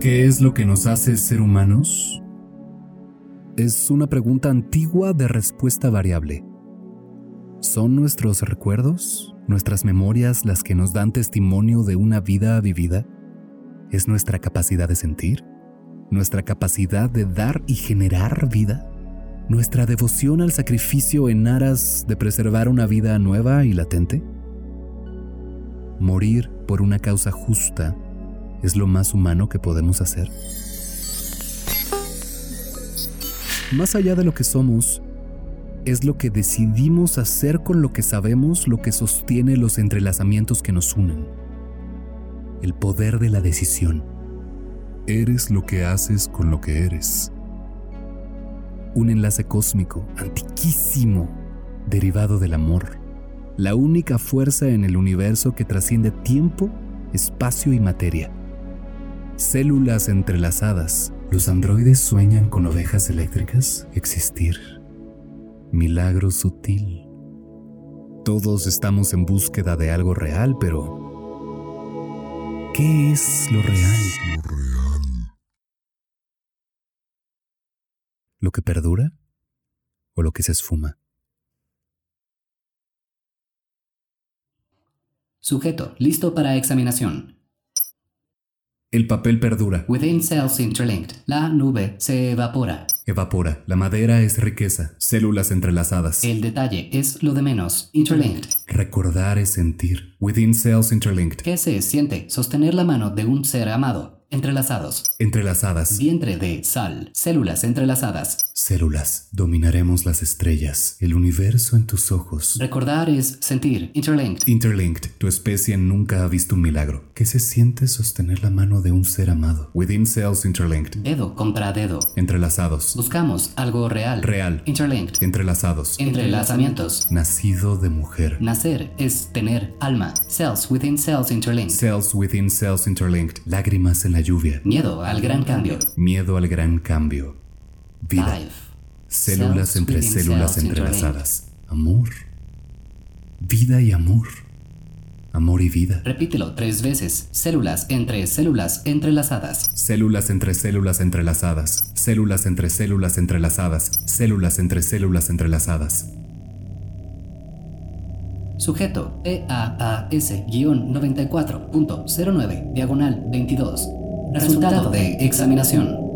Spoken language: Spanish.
¿Qué es lo que nos hace ser humanos? Es una pregunta antigua de respuesta variable. ¿Son nuestros recuerdos, nuestras memorias las que nos dan testimonio de una vida vivida? ¿Es nuestra capacidad de sentir? ¿Nuestra capacidad de dar y generar vida? ¿Nuestra devoción al sacrificio en aras de preservar una vida nueva y latente? Morir por una causa justa es lo más humano que podemos hacer. Más allá de lo que somos, es lo que decidimos hacer con lo que sabemos lo que sostiene los entrelazamientos que nos unen. El poder de la decisión. Eres lo que haces con lo que eres. Un enlace cósmico, antiquísimo, derivado del amor. La única fuerza en el universo que trasciende tiempo, espacio y materia. Células entrelazadas. ¿Los androides sueñan con ovejas eléctricas? Existir. Milagro sutil. Todos estamos en búsqueda de algo real, pero ¿qué es lo real? Lo real. ¿Lo que perdura o lo que se esfuma? Sujeto, listo para examinación. El papel perdura. Within cells interlinked. La nube se evapora. Evapora. La madera es riqueza. Células entrelazadas. El detalle es lo de menos. Interlinked. Recordar es sentir. Within cells interlinked. ¿Qué se siente? Sostener la mano de un ser amado. Entrelazados. Entrelazadas. Vientre de sal. Células entrelazadas. Células. Dominaremos las estrellas. El universo en tus ojos. Recordar es sentir. Interlinked. Interlinked. Tu especie nunca ha visto un milagro. ¿Qué se siente sostener la mano de un ser amado? Within cells interlinked. Dedo contra dedo. Entrelazados. Buscamos algo real. Real. Interlinked. Entrelazados. Entrelazamientos. Nacido de mujer. Nacer es tener alma. Cells within cells interlinked. Cells within cells interlinked. Lágrimas en la lluvia. Miedo al gran cambio. Miedo al gran cambio. Vida. Células entre células entrelazadas. Amor. Vida y amor. Amor y vida. Repítelo tres veces. Células entre células entrelazadas. Células entre células entrelazadas. Células entre células entrelazadas. Células entre células entrelazadas. Sujeto E EAAS-94.09 diagonal 22. Resultado de examinación.